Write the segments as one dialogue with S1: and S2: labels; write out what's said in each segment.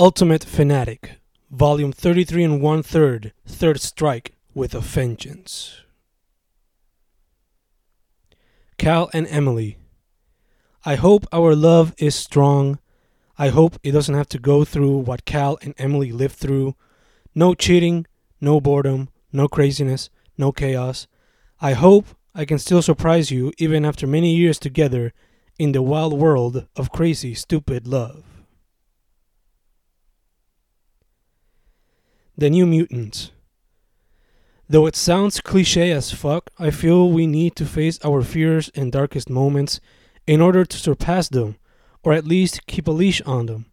S1: Ultimate Fanatic, Volume 33 and one third, Third Strike with a Vengeance. Cal and Emily. I hope our love is strong. I hope it doesn't have to go through what Cal and Emily lived through. No cheating, no boredom, no craziness, no chaos. I hope I can still surprise you even after many years together in the wild world of crazy, stupid love. The New Mutants. Though it sounds cliche as fuck, I feel we need to face our fears and darkest moments in order to surpass them, or at least keep a leash on them.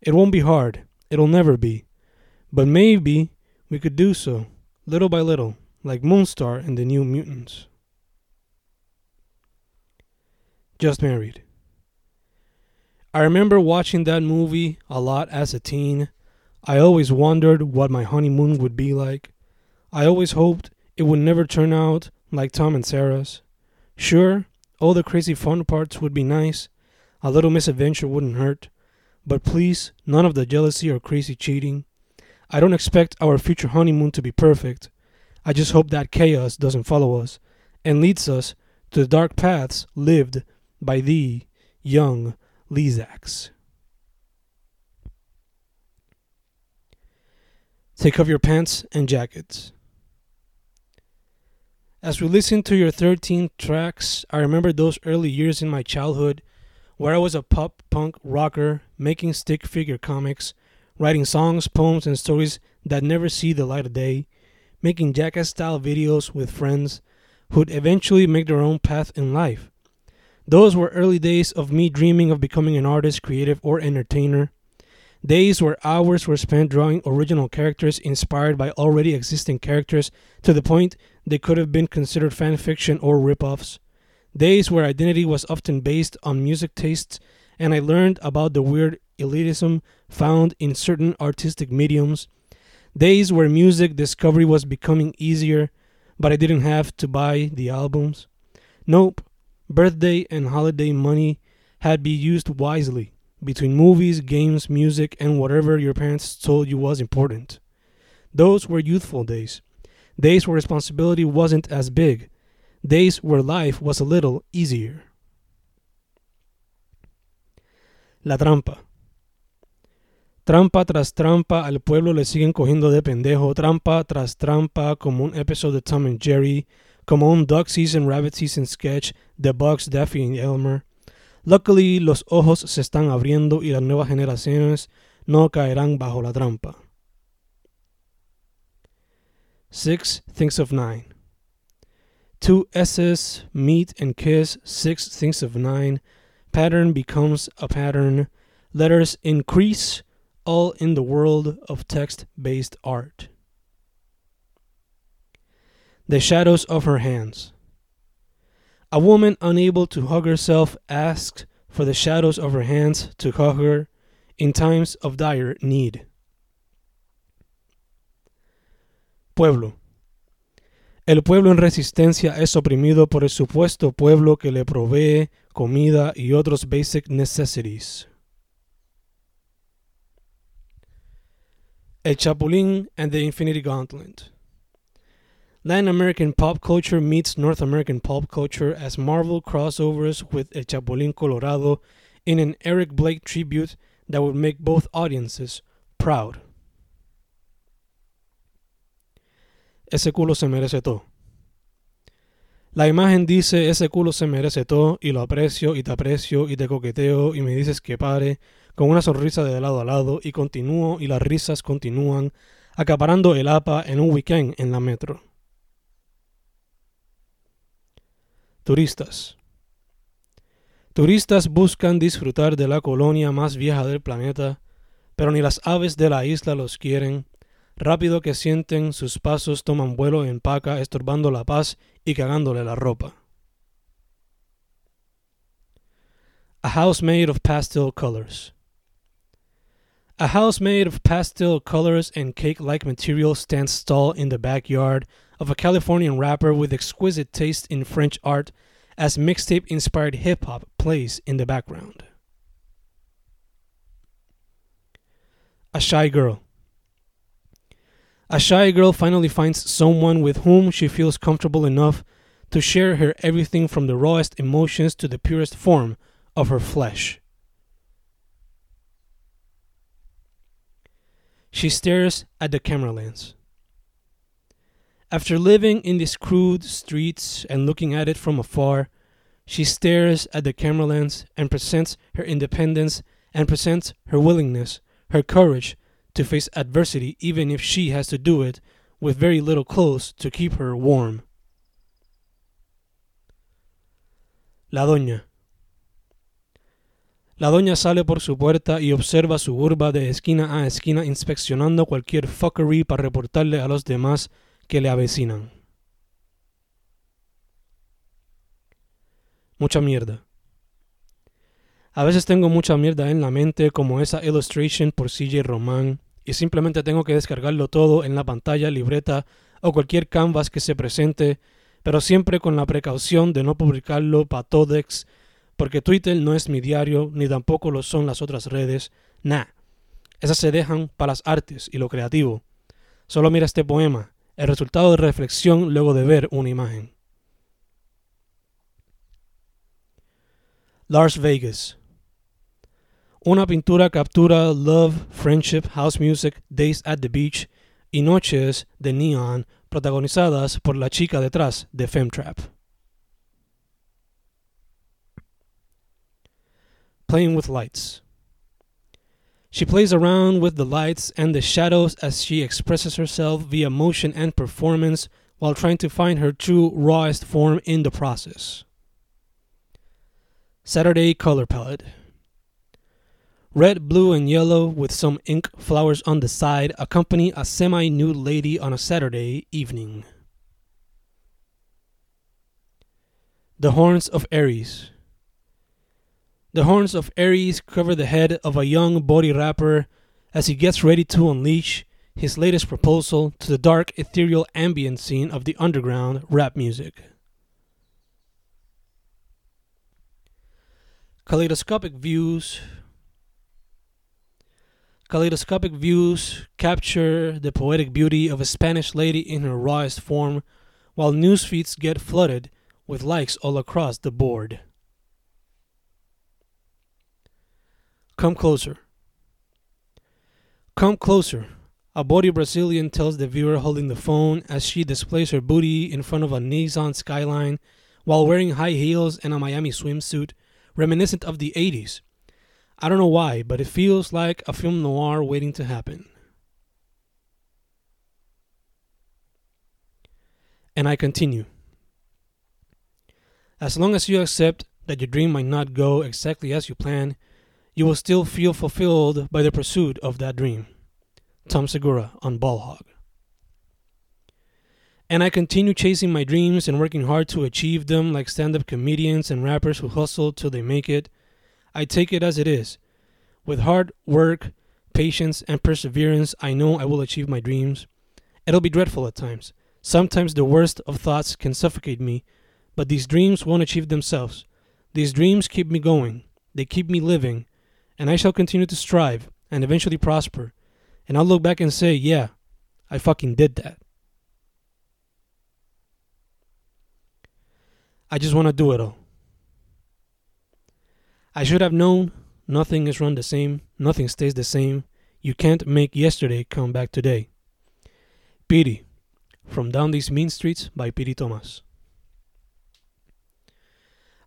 S1: It won't be hard, it'll never be, but maybe we could do so, little by little, like Moonstar and the New Mutants. Just Married. I remember watching that movie a lot as a teen. I always wondered what my honeymoon would be like. I always hoped it would never turn out like Tom and Sarah's. Sure, all the crazy fun parts would be nice, a little misadventure wouldn't hurt, but please, none of the jealousy or crazy cheating. I don't expect our future honeymoon to be perfect. I just hope that chaos doesn't follow us and leads us to the dark paths lived by the young Lezax. Take off your pants and jackets. As we listen to your 13 tracks, I remember those early years in my childhood where I was a pop punk rocker making stick figure comics, writing songs, poems, and stories that never see the light of day, making jackass style videos with friends who'd eventually make their own path in life. Those were early days of me dreaming of becoming an artist, creative, or entertainer. Days where hours were spent drawing original characters inspired by already existing characters to the point they could have been considered fan fiction or rip-offs. Days where identity was often based on music tastes and I learned about the weird elitism found in certain artistic mediums. Days where music discovery was becoming easier, but I didn't have to buy the albums. Nope, birthday and holiday money had be used wisely between movies, games, music, and whatever your parents told you was important. Those were youthful days. Days where responsibility wasn't as big. Days where life was a little easier. La trampa. Trampa tras trampa, al pueblo le siguen cogiendo de pendejo. Trampa tras trampa, como un episodio de Tom and Jerry, como un Duck Season, Rabbit Season sketch de Bugs, Daffy and Elmer. Luckily, los ojos se están abriendo y las nuevas generaciones no caerán bajo la trampa. Six thinks of nine. Two S's meet and kiss. Six thinks of nine. Pattern becomes a pattern. Letters increase, all in the world of text based art. The shadows of her hands. A woman unable to hug herself asks for the shadows of her hands to hug her in times of dire need. Pueblo. El pueblo en resistencia es oprimido por el supuesto pueblo que le provee comida y otros basic necessities. El Chapulín and the Infinity Gauntlet. Latin American pop culture meets North American pop culture as Marvel crossovers with El Chapulín Colorado in an Eric Blake tribute that would make both audiences proud. Ese culo se merece todo. La imagen dice, ese culo se merece todo y lo aprecio y te aprecio y te coqueteo y me dices que pare con una sonrisa de lado a lado y continúo y las risas continúan acaparando el APA en un weekend en la metro. Turistas. Buscan disfrutar de la colonia más vieja del planeta, pero ni las aves de la isla los quieren. Rápido que sienten, sus pasos toman vuelo en paca, estorbando la paz y cagándole la ropa. A house made of pastel colors. A house made of pastel colors and cake like material stands tall in the backyard of a Californian rapper with exquisite taste in French art as mixtape inspired hip hop plays in the background. A shy girl. A shy girl finally finds someone with whom she feels comfortable enough to share her everything from the rawest emotions to the purest form of her flesh. She stares at the camera lens. After living in these crude streets and looking at it from afar, she stares at the camera lens and presents her independence and presents her willingness, her courage to face adversity, even if she has to do it with very little clothes to keep her warm. La Doña. La doña sale por su puerta y observa su urba de esquina a esquina inspeccionando cualquier fuckery para reportarle a los demás que le avecinan. Mucha mierda. A veces tengo mucha mierda en la mente como esa illustration por CJ Román y simplemente tengo que descargarlo todo en la pantalla, libreta o cualquier canvas que se presente, pero siempre con la precaución de no publicarlo para Todex porque Twitter no es mi diario, ni tampoco lo son las otras redes. Nah, esas se dejan para las artes y lo creativo. Solo mira este poema, el resultado de reflexión luego de ver una imagen. Lars Vegas. Una pintura captura love, friendship, house music, days at the beach y noches de neon protagonizadas por la chica detrás de Femtrap. playing with lights. She plays around with the lights and the shadows as she expresses herself via motion and performance while trying to find her true, rawest form in the process. Saturday Color Palette Red, blue, and yellow with some ink flowers on the side accompany a semi nude lady on a Saturday evening. The Horns of Aries the horns of Aries cover the head of a young body rapper as he gets ready to unleash his latest proposal to the dark, ethereal ambient scene of the underground rap music. Kaleidoscopic views. Kaleidoscopic views capture the poetic beauty of a Spanish lady in her rawest form, while news feeds get flooded with likes all across the board. Come closer. Come closer. A body Brazilian tells the viewer holding the phone as she displays her booty in front of a Nissan skyline while wearing high heels and a Miami swimsuit reminiscent of the 80s. I don't know why, but it feels like a film noir waiting to happen. And I continue. As long as you accept that your dream might not go exactly as you plan, you will still feel fulfilled by the pursuit of that dream. Tom Segura on Ball Hog. And I continue chasing my dreams and working hard to achieve them like stand up comedians and rappers who hustle till they make it. I take it as it is. With hard work, patience, and perseverance, I know I will achieve my dreams. It'll be dreadful at times. Sometimes the worst of thoughts can suffocate me, but these dreams won't achieve themselves. These dreams keep me going, they keep me living, and I shall continue to strive and eventually prosper. And I'll look back and say, yeah, I fucking did that. I just want to do it all. I should have known nothing is run the same, nothing stays the same. You can't make yesterday come back today. Piri from Down These Mean Streets by Piri Thomas.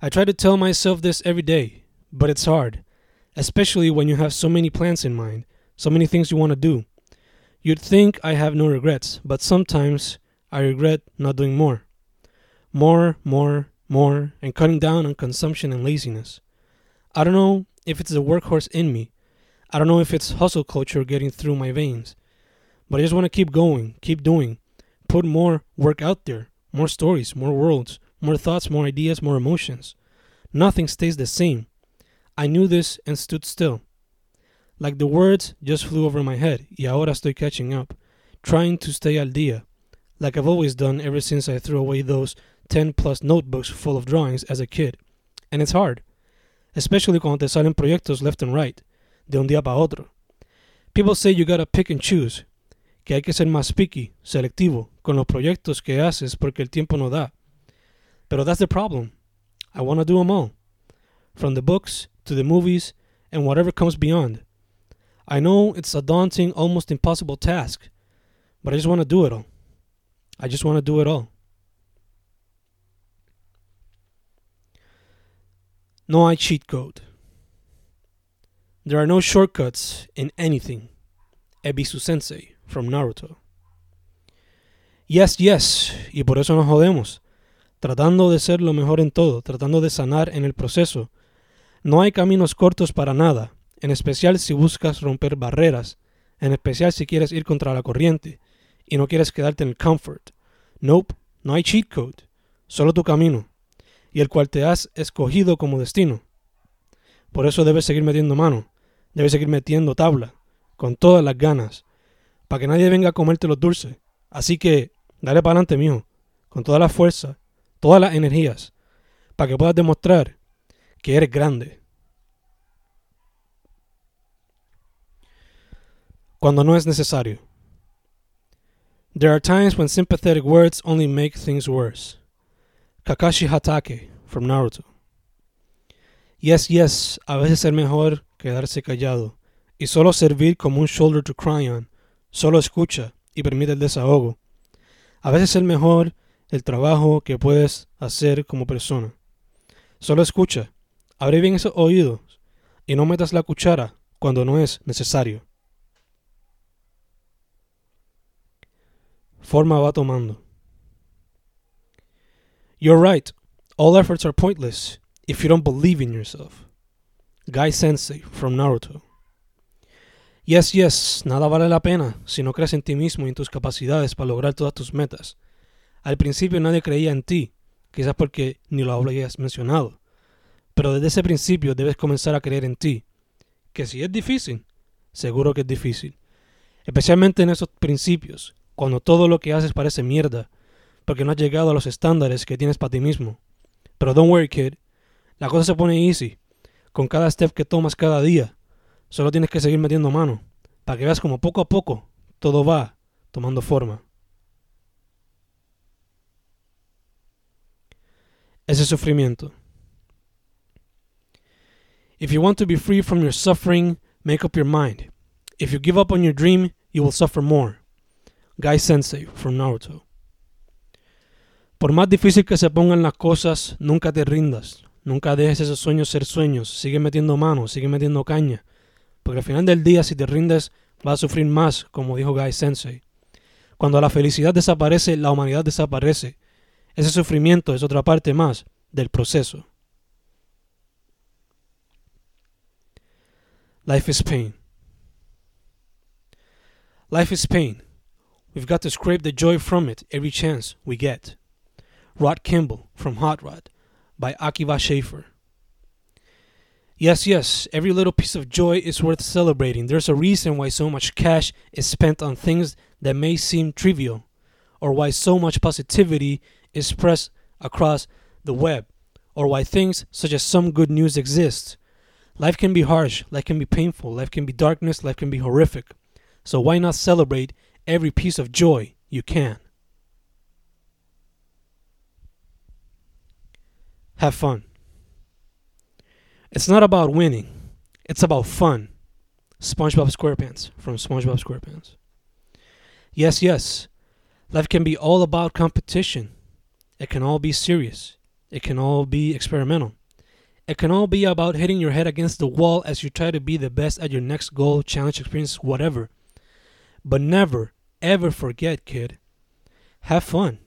S1: I try to tell myself this every day, but it's hard especially when you have so many plans in mind, so many things you want to do. You'd think I have no regrets, but sometimes I regret not doing more. More, more, more, and cutting down on consumption and laziness. I don't know if it's the workhorse in me. I don't know if it's hustle culture getting through my veins. But I just want to keep going, keep doing, put more work out there, more stories, more worlds, more thoughts, more ideas, more emotions. Nothing stays the same. I knew this and stood still. Like the words just flew over my head, y ahora estoy catching up, trying to stay al día, like I've always done ever since I threw away those 10 plus notebooks full of drawings as a kid. And it's hard, especially cuando te salen proyectos left and right, de un día para otro. People say you gotta pick and choose, que hay que ser más picky, selectivo, con los proyectos que haces porque el tiempo no da. Pero that's the problem. I want to do them all. From the books to the movies and whatever comes beyond. I know it's a daunting, almost impossible task, but I just want to do it all. I just want to do it all. No I cheat code. There are no shortcuts in anything. Ebisu Sensei from Naruto. Yes, yes, y por eso nos jodemos, tratando de ser lo mejor en todo, tratando de sanar en el proceso. No hay caminos cortos para nada, en especial si buscas romper barreras, en especial si quieres ir contra la corriente y no quieres quedarte en el comfort. Nope, no hay cheat code, solo tu camino, y el cual te has escogido como destino. Por eso debes seguir metiendo mano, debes seguir metiendo tabla, con todas las ganas, para que nadie venga a comerte los dulces. Así que dale para adelante, mijo, con toda la fuerza, todas las energías, para que puedas demostrar que eres grande. Cuando no es necesario. There are times when sympathetic words only make things worse. Kakashi Hatake from Naruto. Yes, yes, a veces es mejor quedarse callado y solo servir como un shoulder to cry on. Solo escucha y permite el desahogo. A veces es mejor el trabajo que puedes hacer como persona. Solo escucha, abre bien esos oídos y no metas la cuchara cuando no es necesario. Forma va tomando. You're right. All efforts are pointless if you don't believe in yourself. Guy Sensei from Naruto. Yes, yes, nada vale la pena si no crees en ti mismo y en tus capacidades para lograr todas tus metas. Al principio nadie creía en ti, quizás porque ni lo habías mencionado. Pero desde ese principio debes comenzar a creer en ti. Que si es difícil, seguro que es difícil. Especialmente en esos principios, cuando todo lo que haces parece mierda, porque no has llegado a los estándares que tienes para ti mismo. Pero don't worry, kid. La cosa se pone easy. Con cada step que tomas cada día, solo tienes que seguir metiendo mano, para que veas como poco a poco todo va tomando forma. Ese sufrimiento. If you want to be free from your suffering, make up your mind. If you give up on your dream, you will suffer more. Guy Sensei from Naruto. Por más difícil que se pongan las cosas, nunca te rindas. Nunca dejes esos sueños ser sueños. Sigue metiendo manos, sigue metiendo caña. Porque al final del día, si te rindes, vas a sufrir más, como dijo Guy Sensei. Cuando la felicidad desaparece, la humanidad desaparece. Ese sufrimiento es otra parte más del proceso. Life is pain. Life is pain. We've got to scrape the joy from it every chance we get. Rod Kimball from Hot Rod by Akiva Schaffer. Yes, yes, every little piece of joy is worth celebrating. There's a reason why so much cash is spent on things that may seem trivial, or why so much positivity is spread across the web, or why things such as some good news exist. Life can be harsh, life can be painful, life can be darkness, life can be horrific. So why not celebrate every piece of joy you can? Have fun. It's not about winning, it's about fun. SpongeBob SquarePants from SpongeBob SquarePants. Yes, yes, life can be all about competition. It can all be serious. It can all be experimental. It can all be about hitting your head against the wall as you try to be the best at your next goal, challenge, experience, whatever. But never, ever forget, kid. Have fun.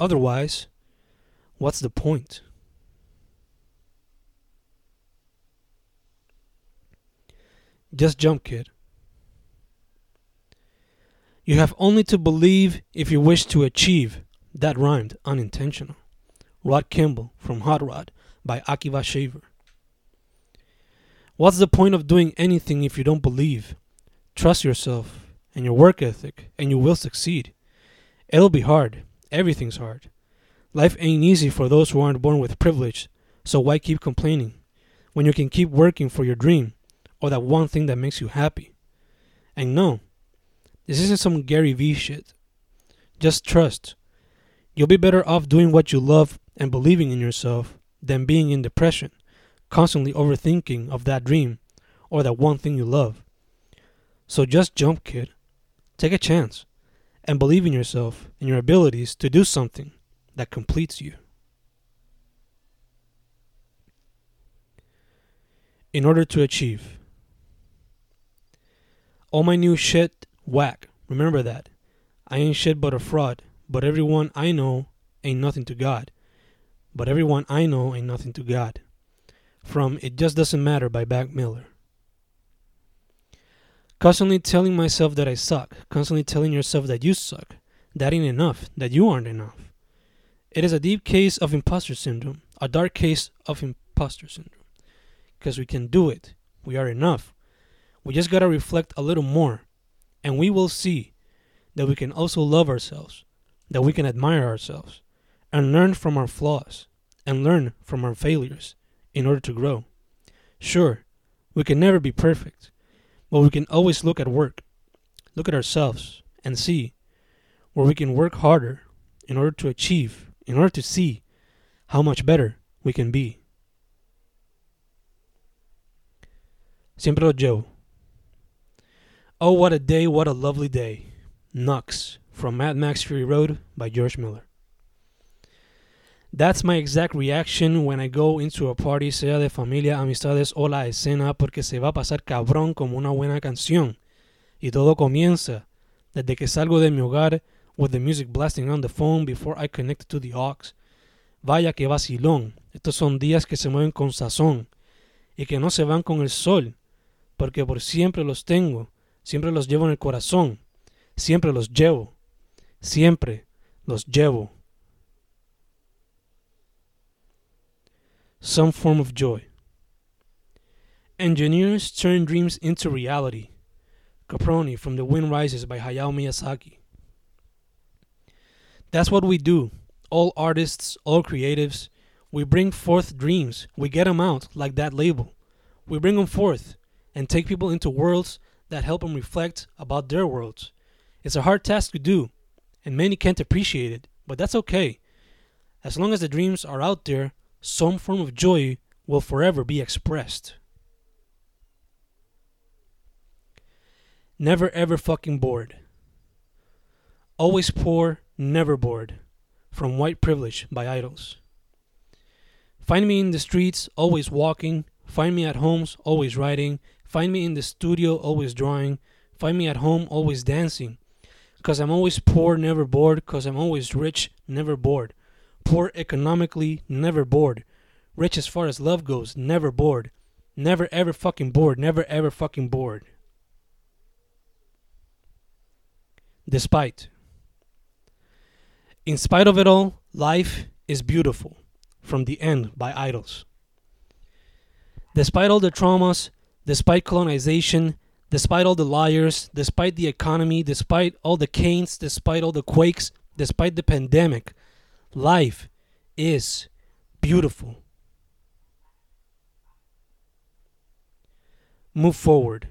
S1: Otherwise, what's the point? Just jump, kid. You have only to believe if you wish to achieve. That rhymed unintentional. Rod Kimball from Hot Rod by Akiva Schaffer. What's the point of doing anything if you don't believe? Trust yourself and your work ethic, and you will succeed. It'll be hard. Everything's hard. Life ain't easy for those who aren't born with privilege, so why keep complaining when you can keep working for your dream or that one thing that makes you happy? And no, this isn't some Gary Vee shit. Just trust. You'll be better off doing what you love and believing in yourself than being in depression, constantly overthinking of that dream or that one thing you love. So just jump, kid. Take a chance and believe in yourself and your abilities to do something that completes you. In order to achieve. All my new shit, whack. Remember that. I ain't shit but a fraud, but everyone I know ain't nothing to God. But everyone I know ain't nothing to God. From It Just Doesn't Matter by Mac Miller. Constantly telling myself that I suck, constantly telling yourself that you suck, that ain't enough, that you aren't enough. It is a deep case of imposter syndrome, a dark case of imposter syndrome. Because we can do it, we are enough. We just gotta reflect a little more, and we will see that we can also love ourselves, that we can admire ourselves, and learn from our flaws, and learn from our failures in order to grow. Sure, we can never be perfect but we can always look at work, look at ourselves, and see where we can work harder in order to achieve, in order to see how much better we can be. Siempre lo llevo. Oh, what a day, what a lovely day. Nux from Mad Max Fury Road by George Miller. That's my exact reaction when I go into a party, sea de familia, amistades o la escena, porque se va a pasar cabrón como una buena canción. Y todo comienza desde que salgo de mi hogar with the music blasting on the phone before I connect to the aux. Vaya que vacilón. Estos son días que se mueven con sazón y que no se van con el sol, porque por siempre los tengo, siempre los llevo en el corazón, siempre los llevo, siempre los llevo. Some form of joy. Engineers turn dreams into reality. Caproni from The Wind Rises by Hayao Miyazaki. That's what we do. All artists, all creatives, we bring forth dreams. We get them out like that label. We bring them forth and take people into worlds that help them reflect about their worlds. It's a hard task to do, and many can't appreciate it, but that's okay. As long as the dreams are out there, some form of joy will forever be expressed. Never ever fucking bored. Always poor, never bored. From White Privilege by IDLES. Find me in the streets, always walking. Find me at homes, always writing. Find me in the studio, always drawing. Find me at home, always dancing. Cause I'm always poor, never bored. Cause I'm always rich, never bored. Poor economically, never bored. Rich as far as love goes, never bored. Never ever fucking bored. Never ever fucking bored. Despite. In spite of it all, life is beautiful. From the End by IDLES. Despite all the traumas, despite colonization, despite all the liars, despite the economy, despite all the canes, despite all the quakes, despite the pandemic, Life is beautiful. Move forward.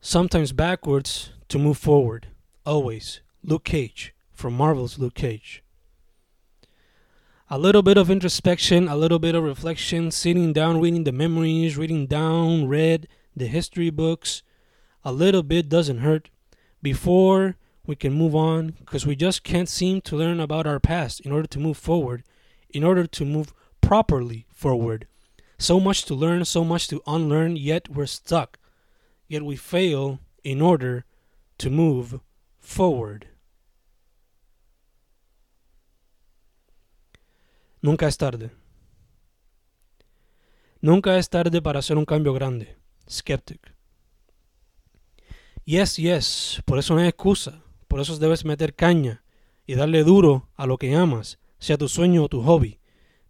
S1: Sometimes backwards to move forward. Always. Luke Cage from Marvel's Luke Cage. A little bit of introspection, a little bit of reflection, sitting down, reading the memories, reading down, read the history books. A little bit doesn't hurt. Before we can move on because we just can't seem to learn about our past in order to move forward, in order to move properly forward. So much to learn, so much to unlearn, yet we're stuck. Yet we fail in order to move forward. Nunca es tarde. Nunca es tarde para hacer un cambio grande. Skeptic. Yes, yes, por eso no hay excusa. Por eso debes meter caña y darle duro a lo que amas, sea tu sueño o tu hobby.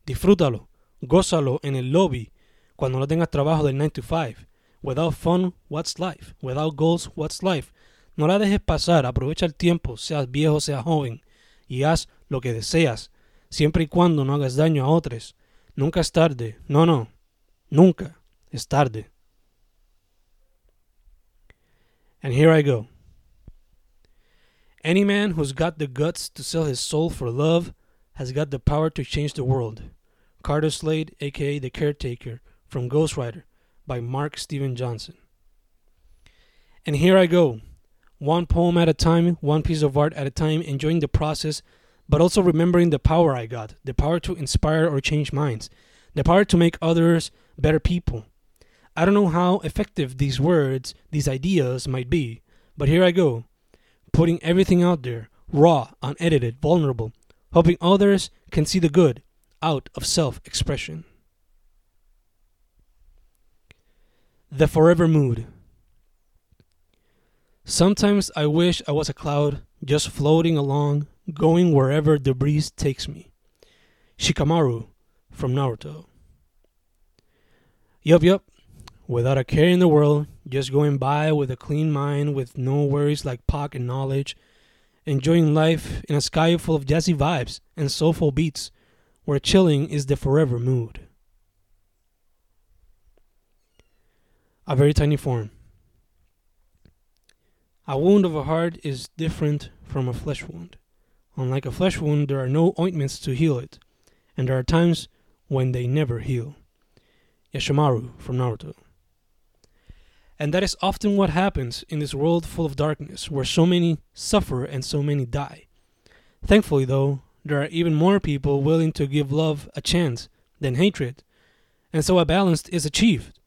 S1: Disfrútalo, gózalo en el lobby cuando no tengas trabajo del 9 to 5. Without fun, what's life? Without goals, what's life? No la dejes pasar, aprovecha el tiempo, seas viejo, seas joven, y haz lo que deseas, siempre y cuando no hagas daño a otros. Nunca es tarde, no, no, nunca es tarde. And here I go. Any man who's got the guts to sell his soul for love has got the power to change the world. Carter Slade, aka The Caretaker, from Ghost Rider, by Mark Steven Johnson. And here I go, one poem at a time, one piece of art at a time, enjoying the process, but also remembering the power I got the power to inspire or change minds, the power to make others better people. I don't know how effective these words, these ideas might be, but here I go, putting everything out there, raw, unedited, vulnerable, hoping others can see the good out of self expression. The Forever Mood. Sometimes I wish I was a cloud just floating along, going wherever the breeze takes me. Shikamaru from Naruto. Yup, yup. Without a care in the world, just going by with a clean mind, with no worries like and knowledge, enjoying life in a sky full of jazzy vibes and soulful beats, where chilling is the forever mood. A very tiny form. A wound of a heart is different from a flesh wound. Unlike a flesh wound, there are no ointments to heal it, and there are times when they never heal. Yashamaru from Naruto. And that is often what happens in this world full of darkness, where so many suffer and so many die. Thankfully, though, there are even more people willing to give love a chance than hatred, and so a balance is achieved,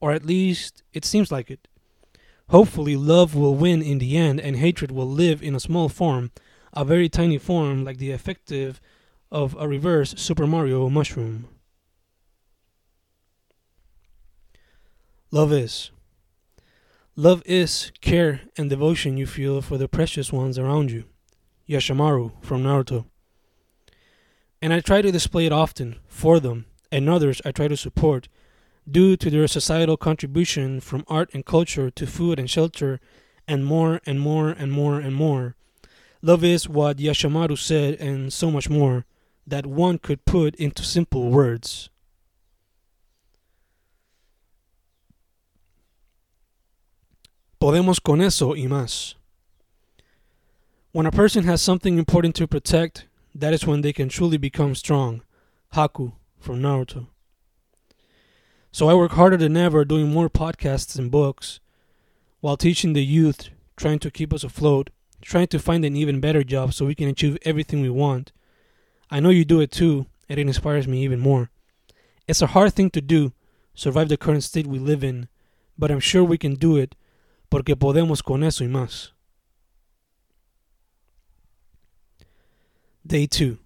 S1: or at least it seems like it. Hopefully, love will win in the end and hatred will live in a small form, a very tiny form like the effective of a reverse Super Mario mushroom. Love is. Love is care and devotion you feel for the precious ones around you. Yashamaru from Naruto. And I try to display it often for them, and others I try to support due to their societal contribution from art and culture to food and shelter, and more and more and more and more. Love is what Yashamaru said, and so much more, that one could put into simple words. Podemos con eso y más. When a person has something important to protect, that is when they can truly become strong. Haku from Naruto. So I work harder than ever doing more podcasts and books while teaching the youth, trying to keep us afloat, trying to find an even better job so we can achieve everything we want. I know you do it too, and it inspires me even more. It's a hard thing to do, survive the current state we live in, but I'm sure we can do it porque podemos con eso y más. Day 2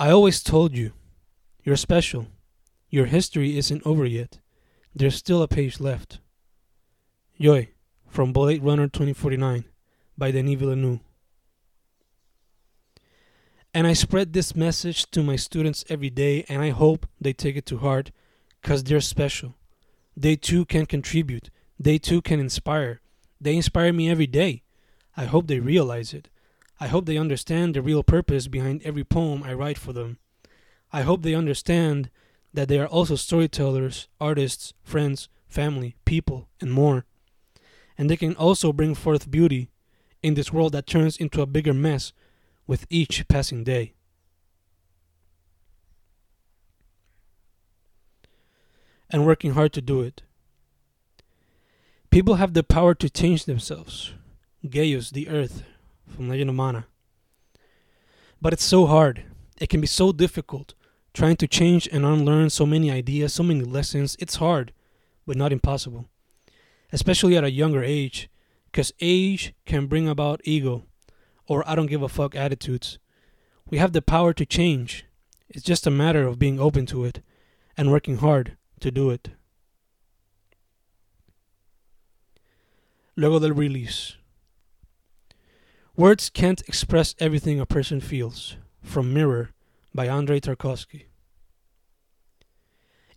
S1: I always told you, you're special. Your history isn't over yet. There's still a page left. Joi, from Blade Runner 2049 by Denis Villeneuve. And I spread this message to my students every day, and I hope they take it to heart because they're special. They too can contribute, they too can inspire. They inspire me every day. I hope they realize it. I hope they understand the real purpose behind every poem I write for them. I hope they understand that they are also storytellers, artists, friends, family, people, and more. And they can also bring forth beauty in this world that turns into a bigger mess with each passing day. And working hard to do it. People have the power to change themselves. Gaius, the earth, from Legend of Mana. But it's so hard. It can be so difficult Trying to change and unlearn so many ideas, so many lessons, it's hard, but not impossible. Especially at a younger age, because age can bring about ego or I don't give a fuck attitudes. We have the power to change. It's just a matter of being open to it and working hard to do it. Luego del release. Words can't express everything a person feels. From Mirror by Andrei Tarkovsky.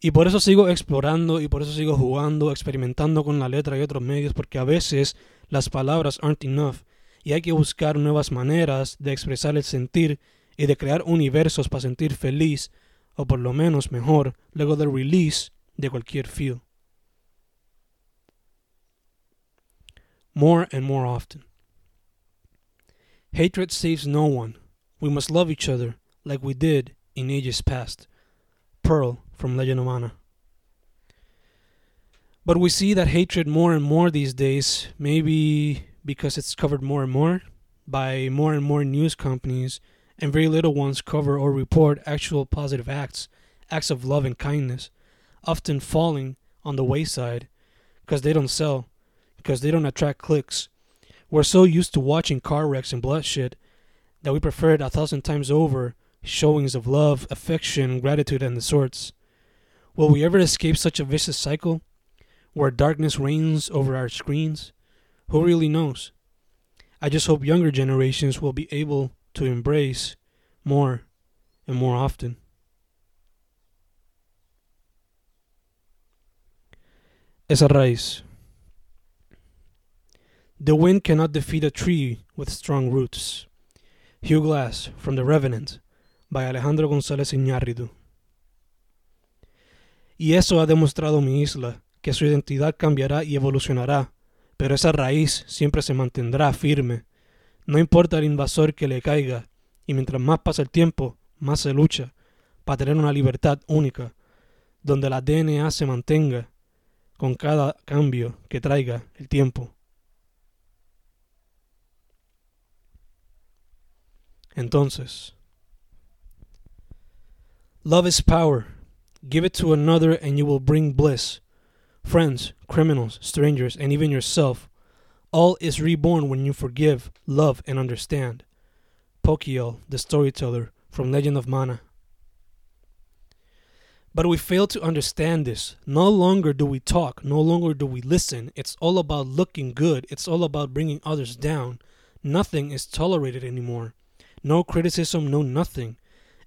S1: Y por eso sigo explorando y por eso sigo jugando, experimentando con la letra y otros medios, porque a veces las palabras aren't enough y hay que buscar nuevas maneras de expresar el sentir y de crear universos para sentir feliz o por lo menos mejor luego del release de cualquier feel. more and more often. Hatred saves no one. We must love each other like we did in ages past. Pearl from Legend of Mana. But we see that hatred more and more these days, maybe because it's covered more and more by more and more news companies, and very little ones cover or report actual positive acts, acts of love and kindness, often falling on the wayside because they don't sell, because they don't attract clicks. We're so used to watching car wrecks and bloodshed that we prefer it a thousand times over showings of love, affection, gratitude, and the sorts. Will we ever escape such a vicious cycle? where darkness reigns over our screens? Who really knows? I just hope younger generations will be able to embrace more and more often. Esa raíz. The wind cannot defeat a tree with strong roots. Hugh Glass from The Revenant by Alejandro González Iñárritu. Y eso ha demostrado mi isla, que su identidad cambiará y evolucionará, pero esa raíz siempre se mantendrá firme. No importa el invasor que le caiga, y mientras más pasa el tiempo, más se lucha para tener una libertad única, donde la DNA se mantenga con cada cambio que traiga el tiempo. Entonces, love is power. Give it to another and you will bring bliss. friends, criminals, strangers, and even yourself. All is reborn when you forgive, love, and understand. Pokiel, the storyteller from Legend of Mana. But we fail to understand this. No longer do we talk, no longer do we listen. It's all about looking good, it's all about bringing others down. Nothing is tolerated anymore. No criticism, no nothing.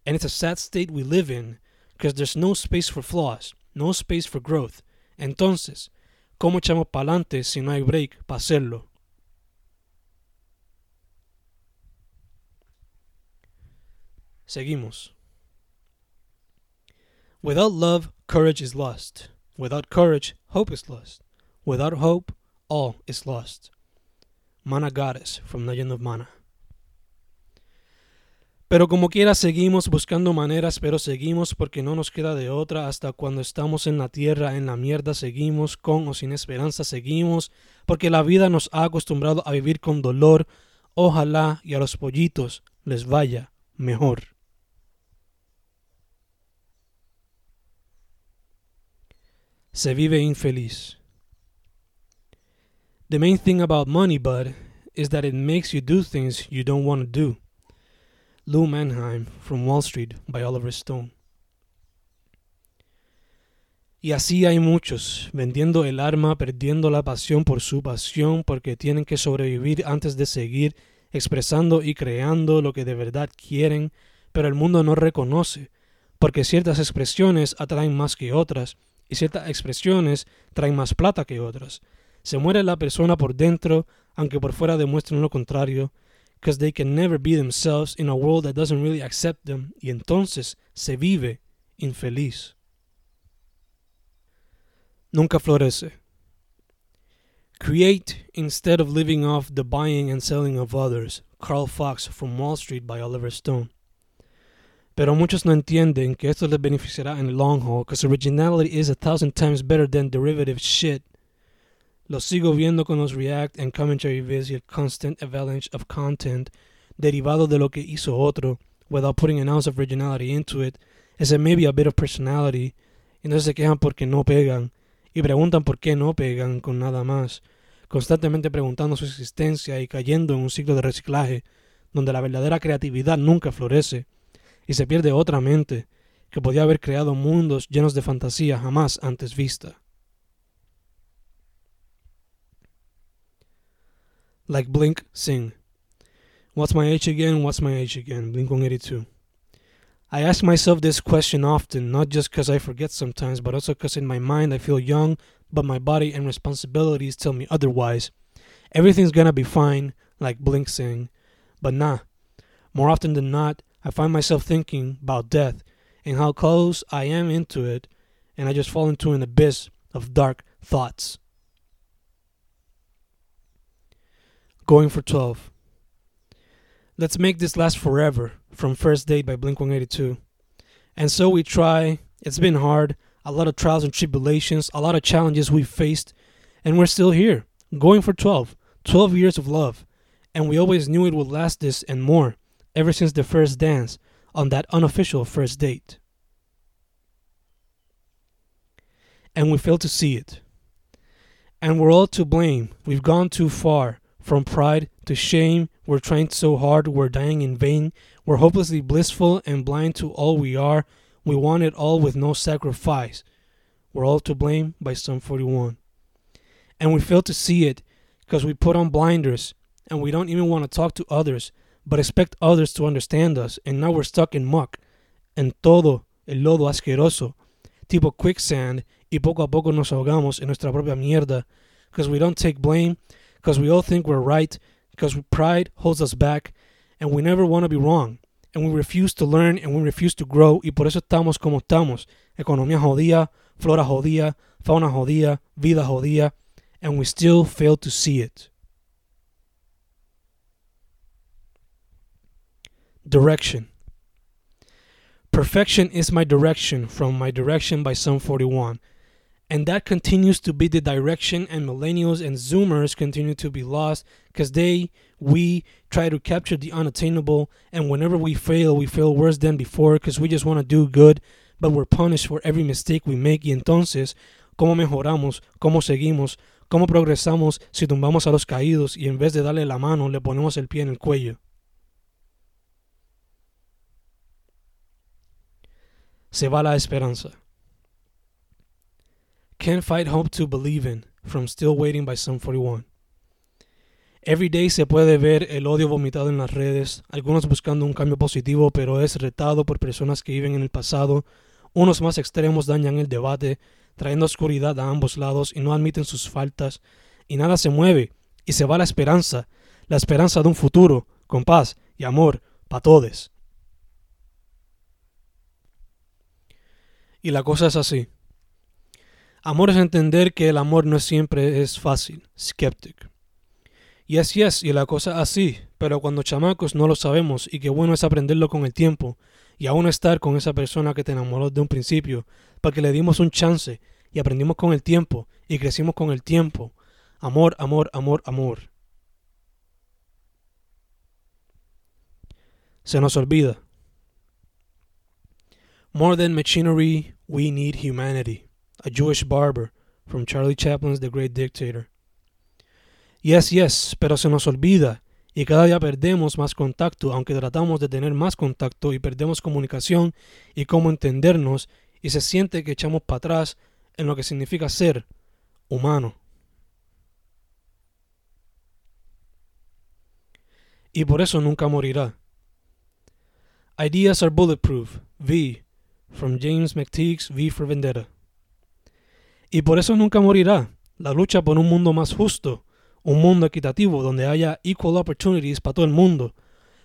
S1: And it's a sad state we live in because there's no space for flaws, no space for growth. Entonces, ¿cómo echamos para adelante si no hay break para hacerlo? Seguimos. Without love, courage is lost. Without courage, hope is lost. Without hope, all is lost. Mana Goddess from the Legend of Mana. Pero como quiera seguimos buscando maneras, pero seguimos porque no nos queda de otra. Hasta cuando estamos en la tierra, en la mierda, seguimos con o sin esperanza, seguimos porque la vida nos ha acostumbrado a vivir con dolor. Ojalá y a los pollitos les vaya mejor. Se vive infeliz. The main thing about money, bud, is that it makes you do things you don't want to do. Lou Mannheim from Wall Street by Oliver Stone. Y así hay muchos, vendiendo el arma, perdiendo la pasión por su pasión, porque tienen que sobrevivir antes de seguir expresando y creando lo que de verdad quieren, pero el mundo no reconoce, porque ciertas expresiones atraen más que otras, y ciertas expresiones traen más plata que otras. Se muere la persona por dentro, aunque por fuera demuestren lo contrario, because they can never be themselves in a world that doesn't really accept them, y entonces se vive infeliz. Nunca florece. Create instead of living off the buying and selling of others. Carl Fox from Wall Street by Oliver Stone. Pero muchos no entienden que esto les beneficiará en el long haul, because originality is a thousand times better than derivative shit Lo sigo viendo con los React and commentary vids y el constant avalanche of content derivado de lo que hizo otro, without putting an ounce of originality into it, it maybe a bit of personality. Entonces se quejan porque no pegan y preguntan por qué no pegan con nada más, constantemente preguntando su existencia y cayendo en un ciclo de reciclaje donde la verdadera creatividad nunca florece y se pierde otra mente que podía haber creado mundos llenos de fantasía jamás antes vista. Like Blink sing. What's my age again? What's my age again? Blink 182. I ask myself this question often, not just because I forget sometimes, but also because in my mind I feel young, but my body and responsibilities tell me otherwise. Everything's gonna be fine, like Blink sing, but nah. More often than not, I find myself thinking about death and how close I am into it, and I just fall into an abyss of dark thoughts. Going for 12. Let's make this last forever from First Date by Blink 182. And so we try. It's been hard, a lot of trials and tribulations, a lot of challenges we've faced, and we're still here, going for 12. 12 years of love. And we always knew it would last this and more, ever since the first dance on that unofficial first date. And we failed to see it. And we're all to blame. We've gone too far. From pride to shame, we're trying so hard, we're dying in vain. We're hopelessly blissful and blind to all we are. We want it all with no sacrifice. We're all to blame by Sum 41. And we fail to see it because we put on blinders and we don't even want to talk to others, but expect others to understand us. And now we're stuck in muck. En todo el lodo asqueroso, tipo quicksand, y poco a poco nos ahogamos en nuestra propia mierda because we don't take blame, because we all think we're right, because pride holds us back, and we never want to be wrong. And we refuse to learn and we refuse to grow, y por eso estamos como estamos. Economía jodida, flora jodida, fauna jodida, vida jodida, and we still fail to see it. Direction. Perfection is my direction from My Direction by Sum 41. And that continues to be the direction, and millennials and zoomers continue to be lost because they, we, try to capture the unattainable. And whenever we fail, we fail worse than before because we just want to do good, but we're punished for every mistake we make. Y entonces, ¿cómo mejoramos? ¿Cómo seguimos? ¿Cómo progresamos si tumbamos a los caídos y en vez de darle la mano le ponemos el pie en el cuello? Se va la esperanza. Can't fight hope to believe in from Still Waiting by Sum 41. Every day se puede ver el odio vomitado en las redes, algunos buscando un cambio positivo, pero es retado por personas que viven en el pasado. Unos más extremos dañan el debate, trayendo oscuridad a ambos lados y no admiten sus faltas, y nada se mueve, y se va la esperanza, la esperanza de un futuro, con paz y amor para todos. Y la cosa es así. Amor es entender que el amor no siempre es fácil, skeptic. Yes, yes, y la cosa así, pero cuando chamacos no lo sabemos y qué bueno es aprenderlo con el tiempo y aún estar con esa persona que te enamoró de un principio, porque le dimos un chance y aprendimos con el tiempo y crecimos con el tiempo. Amor, amor, amor, amor. Se nos olvida. More than machinery, we need humanity. A Jewish barber from Charlie Chaplin's The Great Dictator. Yes, yes, pero se nos olvida y cada día perdemos más contacto, aunque tratamos de tener más contacto y perdemos comunicación y cómo entendernos y se siente que echamos para atrás en lo que significa ser humano. Y por eso nunca morirá. Ideas are bulletproof. V. From James McTeague's V for Vendetta. Y por eso nunca morirá. La lucha por un mundo más justo, un mundo equitativo donde haya equal opportunities para todo el mundo.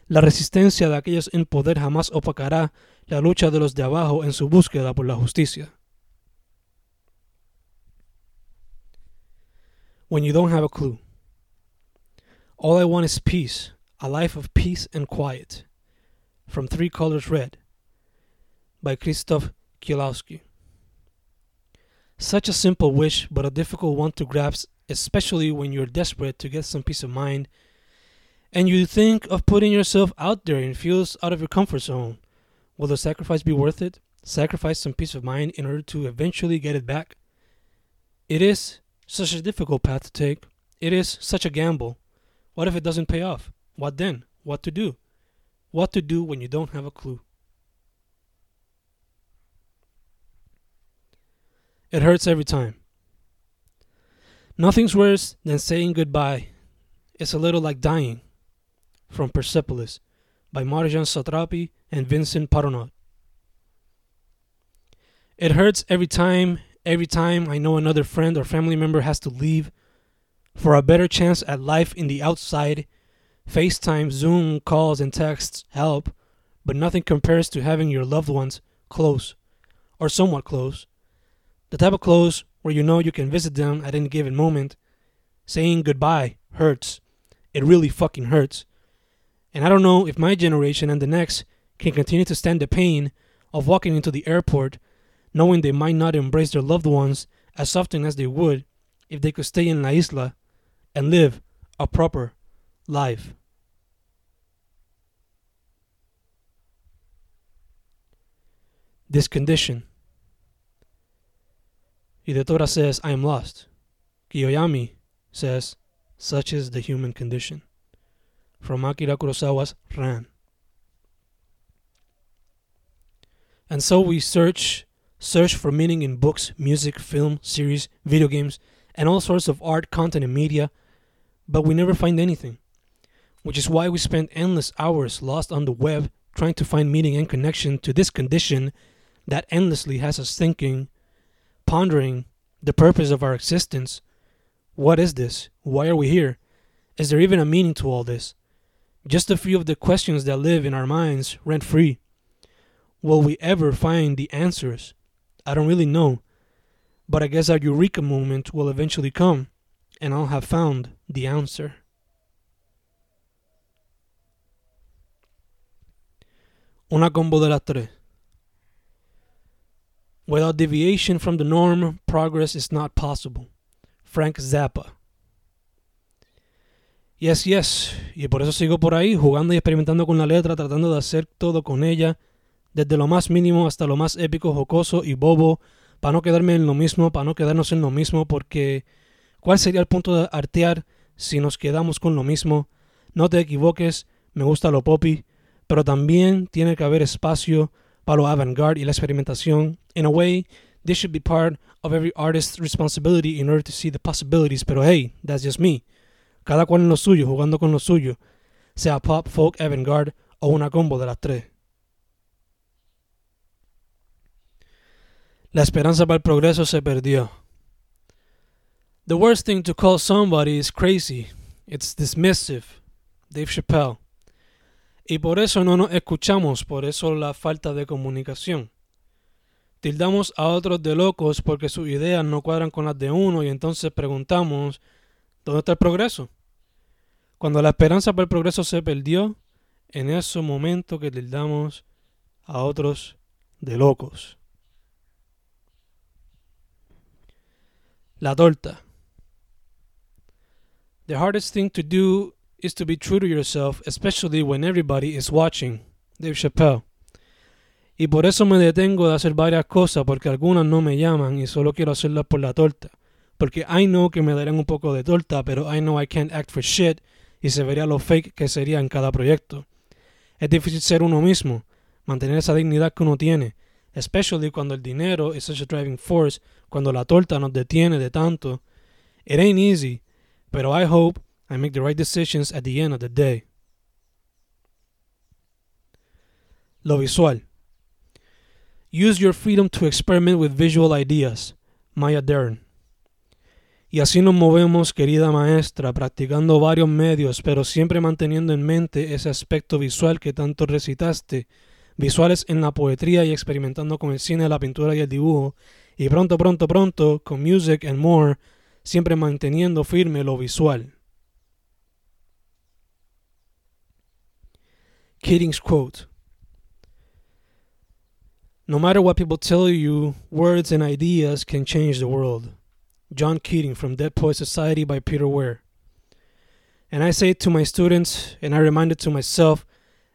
S1: La resistencia de aquellos en poder jamás opacará la lucha de los de abajo en su búsqueda por la justicia. When you don't have a clue. All I want is peace, a life of peace and quiet. From Three Colors Red by Krzysztof Kiełowski. Such a simple wish, but a difficult one to grasp, especially when you're desperate to get some peace of mind and you think of putting yourself out there and feels out of your comfort zone. Will the sacrifice be worth it? Sacrifice some peace of mind in order to eventually get it back? It is such a difficult path to take. It is such a gamble. What if it doesn't pay off? What then? What to do? What to do when you don't have a clue? It hurts every time. Nothing's worse than saying goodbye. It's a little like dying. From Persepolis by Marjane Satrapi and Vincent Paronnaud. It hurts every time, every time I know another friend or family member has to leave for a better chance at life in the outside. FaceTime, Zoom calls, and texts help, but nothing compares to having your loved ones close or somewhat close the type of clothes where you know you can visit them at any given moment. Saying goodbye hurts. it really fucking hurts. And I don't know if my generation and the next can continue to stand the pain of walking into the airport knowing they might not embrace their loved ones as often as they would if they could stay in La Isla and live a proper life. This condition. Hidetora says, I am lost. Kyoami says, such is the human condition. From Akira Kurosawa's Ran. And so we search search for meaning in books, music, film, series, video games, and all sorts of art, content, and media, but we never find anything. Which is why we spend endless hours lost on the web trying to find meaning and connection to this condition that endlessly has us thinking, pondering the purpose of our existence. What is this? Why are we here? Is there even a meaning to all this? Just a few of the questions that live in our minds rent free. Will we ever find the answers? I don't really know. But I guess our eureka moment will eventually come, and I'll have found the answer. Una combo de las tres. Without deviation from the norm, progress is not possible. Frank Zappa. Yes, yes. Y por eso sigo por ahí, jugando y experimentando con la letra, tratando de hacer todo con ella desde lo más mínimo hasta lo más épico, jocoso y bobo, para no quedarme en lo mismo, para no quedarnos en lo mismo, porque ¿cuál sería el punto de artear si nos quedamos con lo mismo? No te equivoques, me gusta lo poppy, pero también tiene que haber espacio para lo avant-garde y la experimentación. In a way, this should be part of every artist's responsibility in order to see the possibilities, pero hey, that's just me. Cada cual en lo suyo, jugando con lo suyo, sea pop, folk, avant-garde o una combo de las tres. La esperanza para el progreso se perdió. The worst thing to call somebody is crazy. It's dismissive. Dave Chappelle. Y por eso no nos escuchamos, por eso la falta de comunicación. Tildamos a otros de locos porque sus ideas no cuadran con las de uno y entonces preguntamos, ¿dónde está el progreso? Cuando la esperanza para el progreso se perdió, en ese momento que tildamos a otros de locos. La torta. The hardest thing to do is to be true to yourself, especially when everybody is watching. Dave Chappelle. Y por eso me detengo de hacer varias cosas, porque algunas no me llaman y solo quiero hacerlas por la torta. Porque I know que me darán un poco de torta, pero I know I can't act for shit y se vería lo fake que sería en cada proyecto. Es difícil ser uno mismo, mantener esa dignidad que uno tiene, especially cuando el dinero is such a driving force, cuando la torta nos detiene de tanto. It ain't easy, but I hope I make the right decisions at the end of the day. Lo visual. Use your freedom to experiment with visual ideas. Maya Dern. Y así nos movemos, querida maestra, practicando varios medios, pero siempre manteniendo en mente ese aspecto visual que tanto recitaste visuales en la poetría y experimentando con el cine, la pintura y el dibujo, y pronto, pronto, pronto, con Music and More, siempre manteniendo firme lo visual. Keating's quote No matter what people tell you, words and ideas can change the world. John Keating from Dead Poet Society by Peter Weir. And I say it to my students, and I remind it to myself,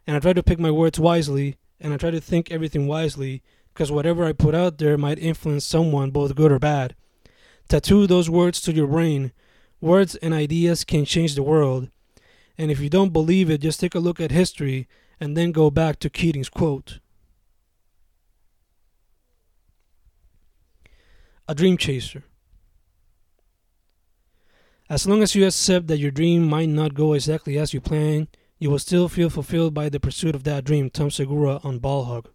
S1: and I try to pick my words wisely, and I try to think everything wisely because whatever I put out there might influence someone, both good or bad. Tattoo those words to your brain. Words and ideas can change the world. And if you don't believe it, just take a look at history and then go back to Keating's quote. A dream chaser. As long as you accept that your dream might not go exactly as you planned, you will still feel fulfilled by the pursuit of that dream. Tom Segura on Ball Hog.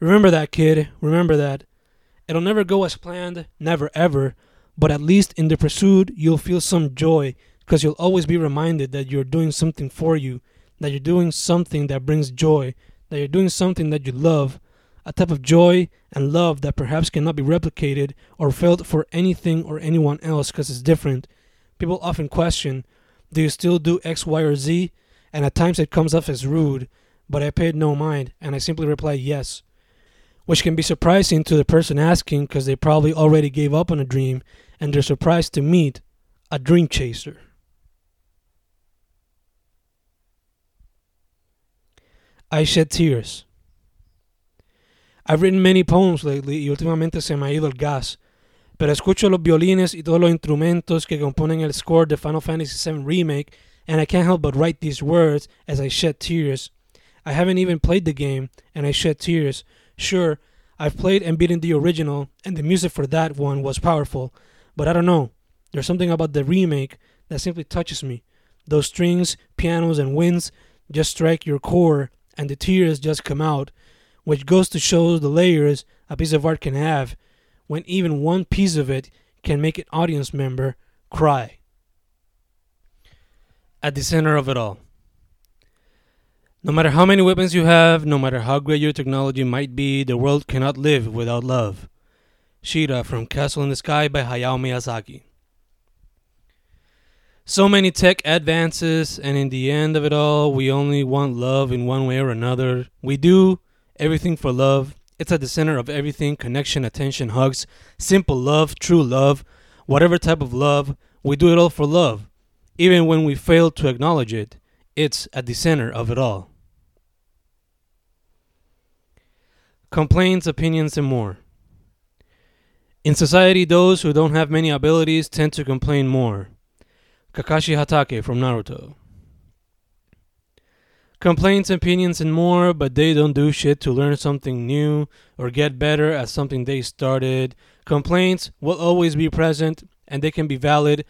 S1: Remember that, kid. Remember that. It'll never go as planned, never ever, but at least in the pursuit, you'll feel some joy because you'll always be reminded that you're doing something for you, that you're doing something that brings joy, that you're doing something that you love, a type of joy and love that perhaps cannot be replicated or felt for anything or anyone else because it's different people often question, Do you still do X, Y, or Z? And at times it comes off as rude, but I paid no mind and I simply replied yes. Which can be surprising to the person asking because they probably already gave up on a dream and they're surprised to meet a dream chaser. I shed tears. I've written many poems lately y últimamente se me ha ido el gas, pero escucho los violines y todos los instrumentos que componen el score de Final Fantasy VII Remake and I can't help but write these words as I shed tears. I haven't even played the game and I shed tears. Sure, I've played and beaten the original and the music for that one was powerful, but I don't know. There's something about the remake that simply touches me. Those strings, pianos, and winds just strike your core and the tears just come out which goes to show the layers a piece of art can have when even one piece of it can make an audience member cry. At the center of it all. No matter how many weapons you have, no matter how great your technology might be, the world cannot live without love. Shira from Castle in the Sky by Hayao Miyazaki. So many tech advances, and in the end of it all, we only want love in one way or another. We do, everything for love. It's at the center of everything connection, attention, hugs, simple love, true love, whatever type of love. We do it all for love. Even when we fail to acknowledge it, it's at the center of it all. Complaints, opinions, and more. In society, those who don't have many abilities tend to complain more. Kakashi Hatake from Naruto. Complaints, opinions, and more, but they don't do shit to learn something new or get better at something they started. Complaints will always be present and they can be valid,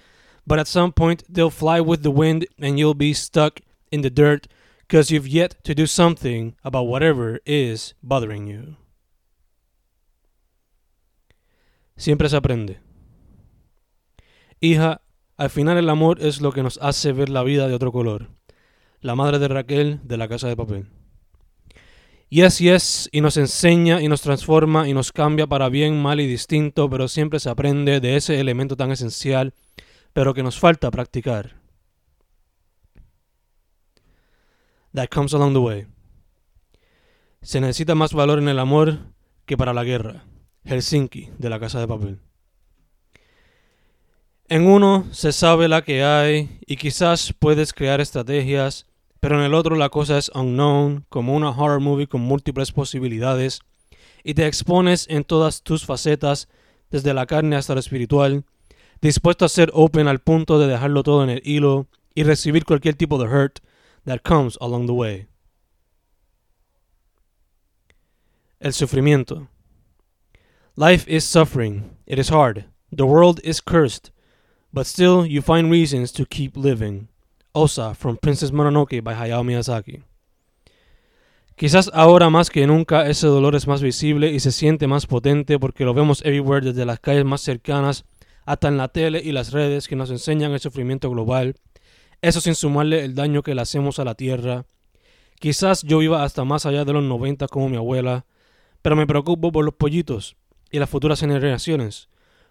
S1: but at some point they'll fly with the wind and you'll be stuck in the dirt because you've yet to do something about whatever is bothering you. Siempre se aprende. Hija, al final el amor es lo que nos hace ver la vida de otro color. la madre de Raquel de la casa de papel. Yes, yes, y nos enseña y nos transforma y nos cambia para bien, mal y distinto, pero siempre se aprende de ese elemento tan esencial, pero que nos falta practicar. That comes along the way. Se necesita más valor en el amor que para la guerra. Helsinki, de la casa de papel. En uno se sabe la que hay y quizás puedes crear estrategias pero en el otro la cosa es unknown, como una horror movie con múltiples posibilidades, y te expones en todas tus facetas, desde la carne hasta lo espiritual, dispuesto a ser open al punto de dejarlo todo en el hilo y recibir cualquier tipo de hurt that comes along the way. El sufrimiento. Life is suffering. It is hard. The world is cursed. But still, you find reasons to keep living. Osa from Princess Mononoke by Hayao Miyazaki. Quizás ahora más que nunca ese dolor es más visible y se siente más potente porque lo vemos everywhere desde las calles más cercanas hasta en la tele y las redes que nos enseñan el sufrimiento global, eso sin sumarle el daño que le hacemos a la tierra. Quizás yo viva hasta más allá de los 90 como mi abuela, pero me preocupo por los pollitos y las futuras generaciones,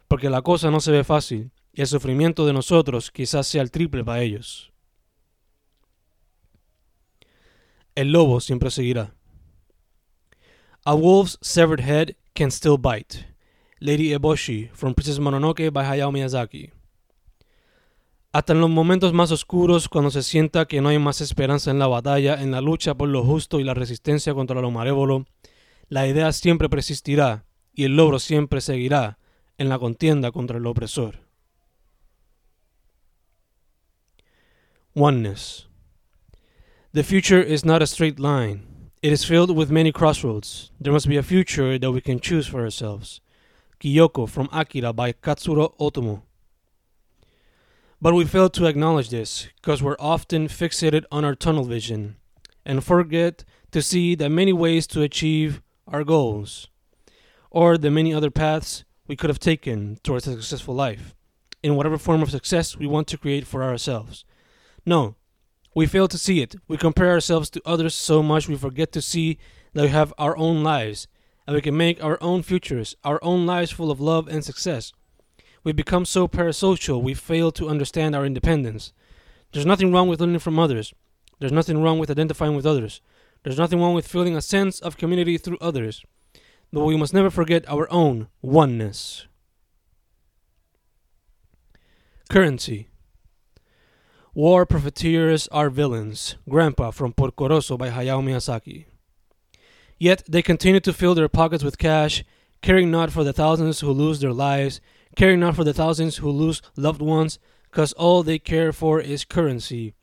S1: porque la cosa no se ve fácil y el sufrimiento de nosotros quizás sea el triple para ellos. El lobo siempre seguirá. A wolf's severed head can still bite. Lady Eboshi from Princess Mononoke by Hayao Miyazaki. Hasta en los momentos más oscuros, cuando se sienta que no hay más esperanza en la batalla, en la lucha por lo justo y la resistencia contra lo malévolo, la idea siempre persistirá y el logro siempre seguirá en la contienda contra el opresor. Oneness. The future is not a straight line. It is filled with many crossroads. There must be a future that we can choose for ourselves. Kyoko from Akira by Katsuhiro Otomo. But we fail to acknowledge this because we're often fixated on our tunnel vision and forget to see the many ways to achieve our goals or the many other paths we could have taken towards a successful life in whatever form of success we want to create for ourselves. No, we fail to see it. We compare ourselves to others so much we forget to see that we have our own lives and we can make our own futures, our own lives full of love and success. We become so parasocial we fail to understand our independence. There's nothing wrong with learning from others. There's nothing wrong with identifying with others. There's nothing wrong with feeling a sense of community through others. But we must never forget our own oneness. Currency. War profiteers are villains. Grandpa from Porco Rosso by Hayao Miyazaki. Yet they continue to fill their pockets with cash, caring not for the thousands who lose their lives, caring not for the thousands who lose loved ones, because all they care for is currency,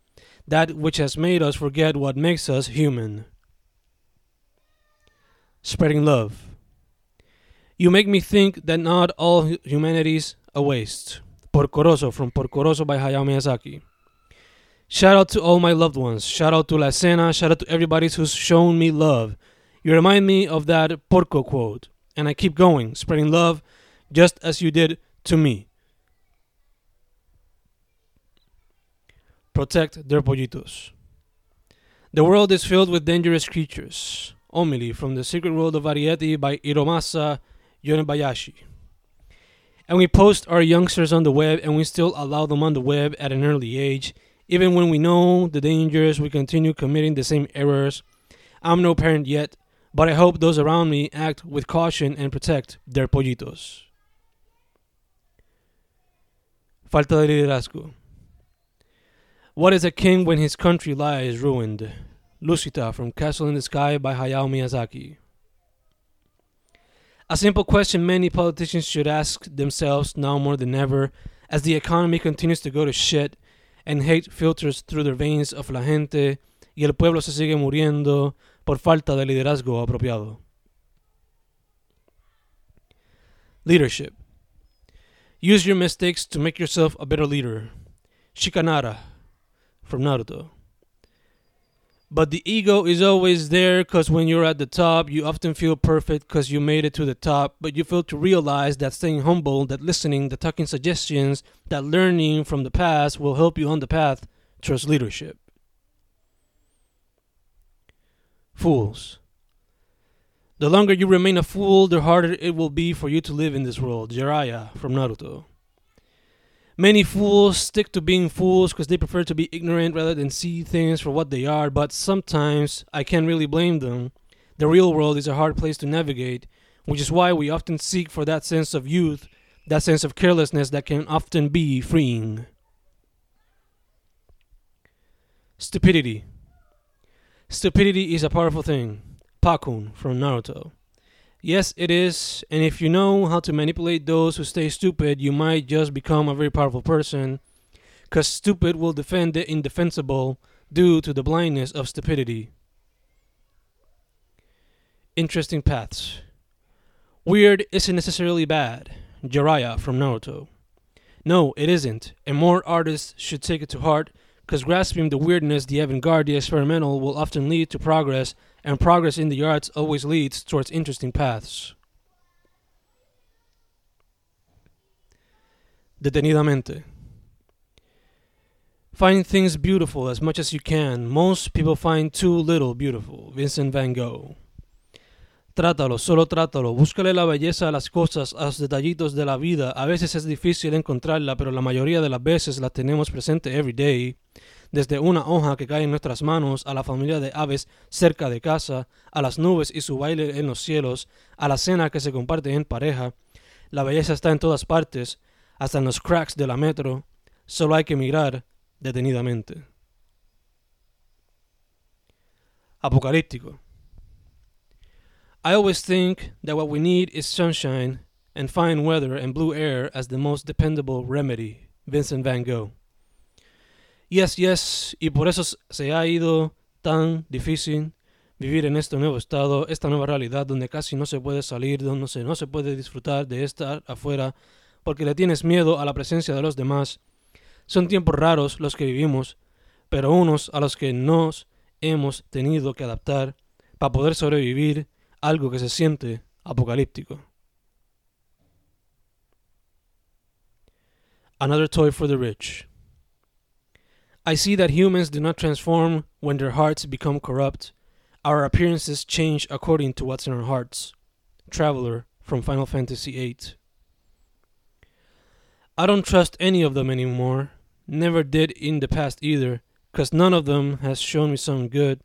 S1: that which has made us forget what makes us human. Spreading love. You make me think that not all humanity's a waste. Porco Rosso from Porco Rosso by Hayao Miyazaki. Shout out to all my loved ones. Shout out to La Cena. Shout out to everybody who's shown me love. You remind me of that Porco quote. And I keep going, spreading love just as you did to me. Protect their pollitos. The world is filled with dangerous creatures. Homily from The Secret World of Arrietty by Hiromasa Yonebayashi. And we post our youngsters on the web and we still allow them on the web at an early age. Even when we know the dangers, we continue committing the same errors. I'm no parent yet, but I hope those around me act with caution and protect their pollitos. Falta de liderazgo. What is a king when his country lies ruined? Lucita from Castle in the Sky by Hayao Miyazaki. A simple question many politicians should ask themselves now more than ever as the economy continues to go to shit and hate filters through the veins of la gente y el pueblo se sigue muriendo por falta de liderazgo apropiado. Leadership. Use your mistakes to make yourself a better leader. Shikamaru from Naruto. But the ego is always there because when you're at the top, you often feel perfect because you made it to the top, but you fail to realize that staying humble, that listening, that talking suggestions, that learning from the past will help you on the path towards leadership. Fools. The longer you remain a fool, the harder it will be for you to live in this world. Jiraiya from Naruto. Many fools stick to being fools because they prefer to be ignorant rather than see things for what they are, but sometimes I can't really blame them. The real world is a hard place to navigate, which is why we often seek for that sense of youth, that sense of carelessness that can often be freeing. Stupidity. Stupidity is a powerful thing. Pakkun from Naruto. Yes, it is, and if you know how to manipulate those who stay stupid, you might just become a very powerful person. Because stupid will defend the indefensible due to the blindness of stupidity. Interesting paths. Weird isn't necessarily bad. Jiraiya from Naruto. No, it isn't, and more artists should take it to heart because grasping the weirdness, the avant garde, the experimental will often lead to progress, and progress in the arts always leads towards interesting paths. Detenidamente. Find things beautiful as much as you can. Most people find too little beautiful. Vincent van Gogh. Trátalo, solo trátalo. Búscale la belleza a las cosas, a los detallitos de la vida. A veces es difícil encontrarla, pero la mayoría de las veces la tenemos presente every day. Desde una hoja que cae en nuestras manos, a la familia de aves cerca de casa, a las nubes y su baile en los cielos, a la cena que se comparte en pareja. La belleza está en todas partes, hasta en los cracks de la metro. Solo hay que mirar detenidamente. Apocalíptico. I always think that what we need is sunshine and fine weather and blue air as the most dependable remedy. Vincent van Gogh. Yes, yes, y por eso se ha ido tan difícil vivir en este nuevo estado, esta nueva realidad donde casi no se puede salir, donde no se, no se puede disfrutar de estar afuera, porque le tienes miedo a la presencia de los demás. Son tiempos raros los que vivimos, pero unos a los que nos hemos tenido que adaptar para poder sobrevivir algo que se siente apocalíptico. Another toy for the rich. I see that humans do not transform when their hearts become corrupt. Our appearances change according to what's in our hearts. Traveler from Final Fantasy VIII. I don't trust any of them anymore. Never did in the past either, 'cause none of them has shown me some good.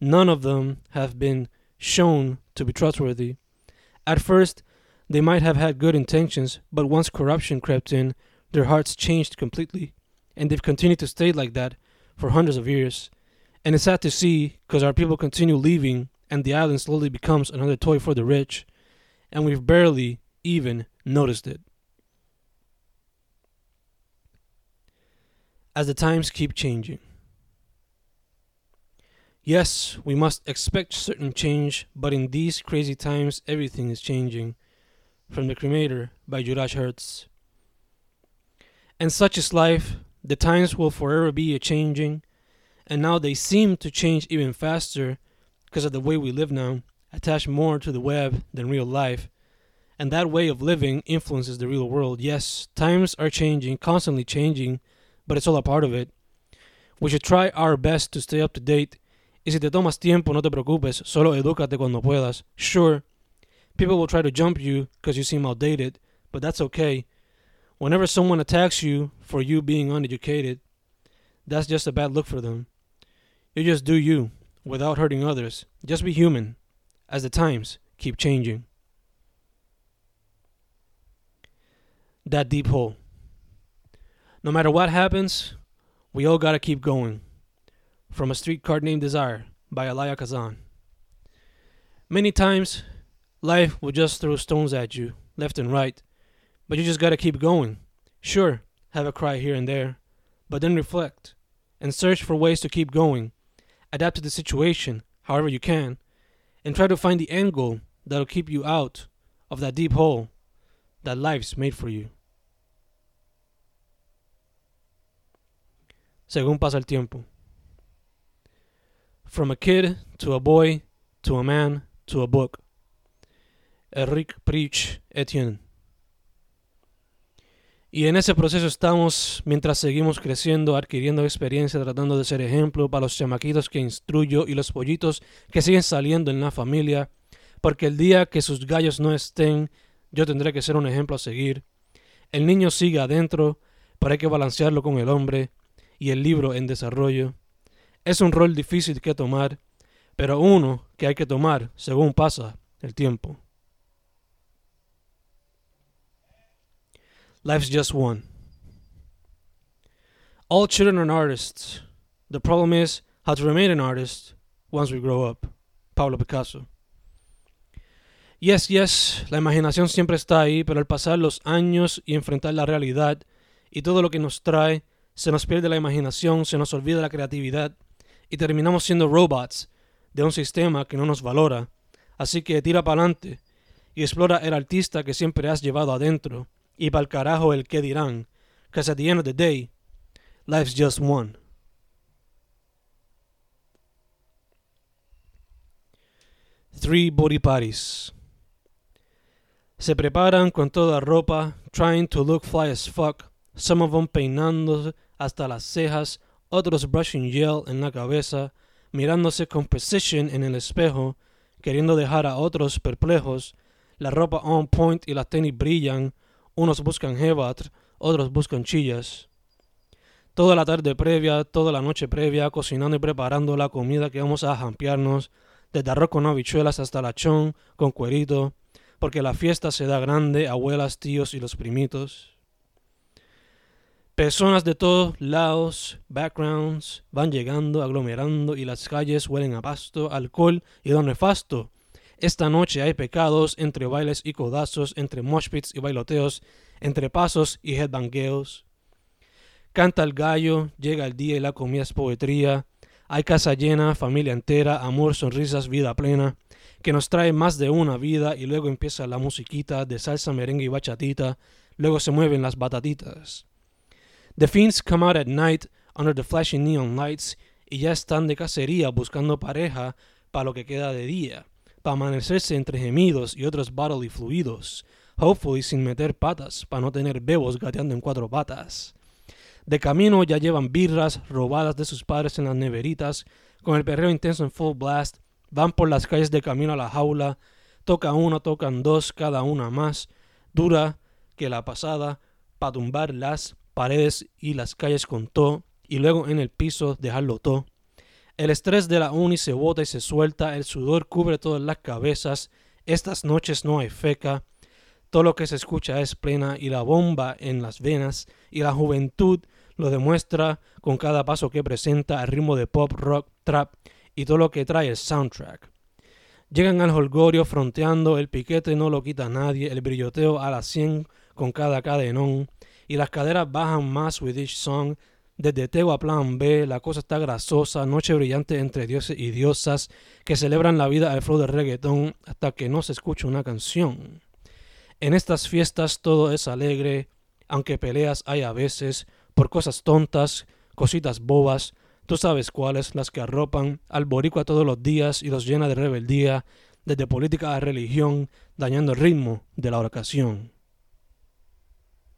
S1: None of them have been shown to be trustworthy. At first, they might have had good intentions, but once corruption crept in, their hearts changed completely, and they've continued to stay like that for hundreds of years. And it's sad to see because our people continue leaving, and the island slowly becomes another toy for the rich, and we've barely even noticed it. As the times keep changing. Yes, we must expect certain change, but in these crazy times, everything is changing. From The Cremator by Juraj Herz. And such is life, the times will forever be a changing, and now they seem to change even faster because of the way we live now, attached more to the web than real life. And that way of living influences the real world. Yes, times are changing, constantly changing, but it's all a part of it. We should try our best to stay up to date. Y si te tomas tiempo, no te preocupes, solo edúcate cuando puedas. Sure, people will try to jump you because you seem outdated, but that's okay. Whenever someone attacks you for you being uneducated, that's just a bad look for them. You just do you without hurting others. Just be human as the times keep changing. That deep hole. No matter what happens, we all gotta keep going. From a streetcar named Desire by Elia Kazan. Many times, life will just throw stones at you, left and right, but you just gotta keep going. Sure, have a cry here and there, but then reflect and search for ways to keep going. Adapt to the situation however you can, and try to find the end goal that'll keep you out of that deep hole that life's made for you. Según pasa el tiempo. From a kid to a boy to a man to a book. Eric Preach Etienne. Y en ese proceso estamos mientras seguimos creciendo, adquiriendo experiencia, tratando de ser ejemplo para los chamaquitos que instruyo y los pollitos que siguen saliendo en la familia, porque el día que sus gallos no estén, yo tendré que ser un ejemplo a seguir. El niño sigue adentro, pero hay que balancearlo con el hombre y el libro en desarrollo. Es un rol difícil que tomar, pero uno que hay que tomar según pasa el tiempo. Life's just one. All children are artists. The problem is how to remain an artist once we grow up. Pablo Picasso. Yes, yes, la imaginación siempre está ahí, pero al pasar los años y enfrentar la realidad y todo lo que nos trae, se nos pierde la imaginación, se nos olvida la creatividad y terminamos siendo robots de un sistema que no nos valora. Así que tira para adelante y explora el artista que siempre has llevado adentro y pa'l carajo el que dirán, because at the end of the day, life's just one. Three body parties. Se preparan con toda ropa, trying to look fly as fuck, some of them peinando hasta las cejas, otros brushing gel en la cabeza, mirándose con precision en el espejo, queriendo dejar a otros perplejos, la ropa on point y las tenis brillan, unos buscan jebat, otros buscan chillas. Toda la tarde previa, toda la noche previa, cocinando y preparando la comida que vamos a jampearnos, desde arroz con habichuelas hasta lachón con cuerito, porque la fiesta se da grande, abuelas, tíos y los primitos. Personas de todos lados, backgrounds, van llegando, aglomerando y las calles huelen a pasto, alcohol y don nefasto. Esta noche hay pecados entre bailes y codazos, entre moshpits y bailoteos, entre pasos y headbangueos. Canta el gallo, llega el día y la comida es poetría. Hay casa llena, familia entera, amor, sonrisas, vida plena, que nos trae más de una vida y luego empieza la musiquita de salsa, merengue y bachatita, luego se mueven las batatitas. The fiends come out at night under the flashing neon lights y ya están de cacería buscando pareja para lo que queda de día para amanecerse entre gemidos y otros bodily fluidos, hopefully sin meter patas, para no tener bebos gateando en cuatro patas. De camino ya llevan birras robadas de sus padres en las neveritas, con el perreo intenso en full blast, van por las calles de camino a la jaula, toca uno, tocan dos, cada una más, dura que la pasada, para tumbar las paredes y las calles con todo, y luego en el piso dejarlo todo. El estrés de la uni se bota y se suelta, el sudor cubre todas las cabezas, estas noches no hay feca, todo lo que se escucha es plena y la bomba en las venas, y la juventud lo demuestra con cada paso que presenta al ritmo de pop, rock, trap y todo lo que trae el soundtrack. Llegan al holgorio fronteando, el piquete no lo quita nadie, el brilloteo a la 100 con cada cadenón, y las caderas bajan más with each song. Desde Teo a Plan B, la cosa está grasosa, noche brillante entre dioses y diosas que celebran la vida al flow de reggaetón hasta que no se escucha una canción. En estas fiestas todo es alegre, aunque peleas hay a veces por cosas tontas, cositas bobas, tú sabes cuáles, las que arropan al boricua todos los días y los llena de rebeldía, desde política a religión, dañando el ritmo de la oración.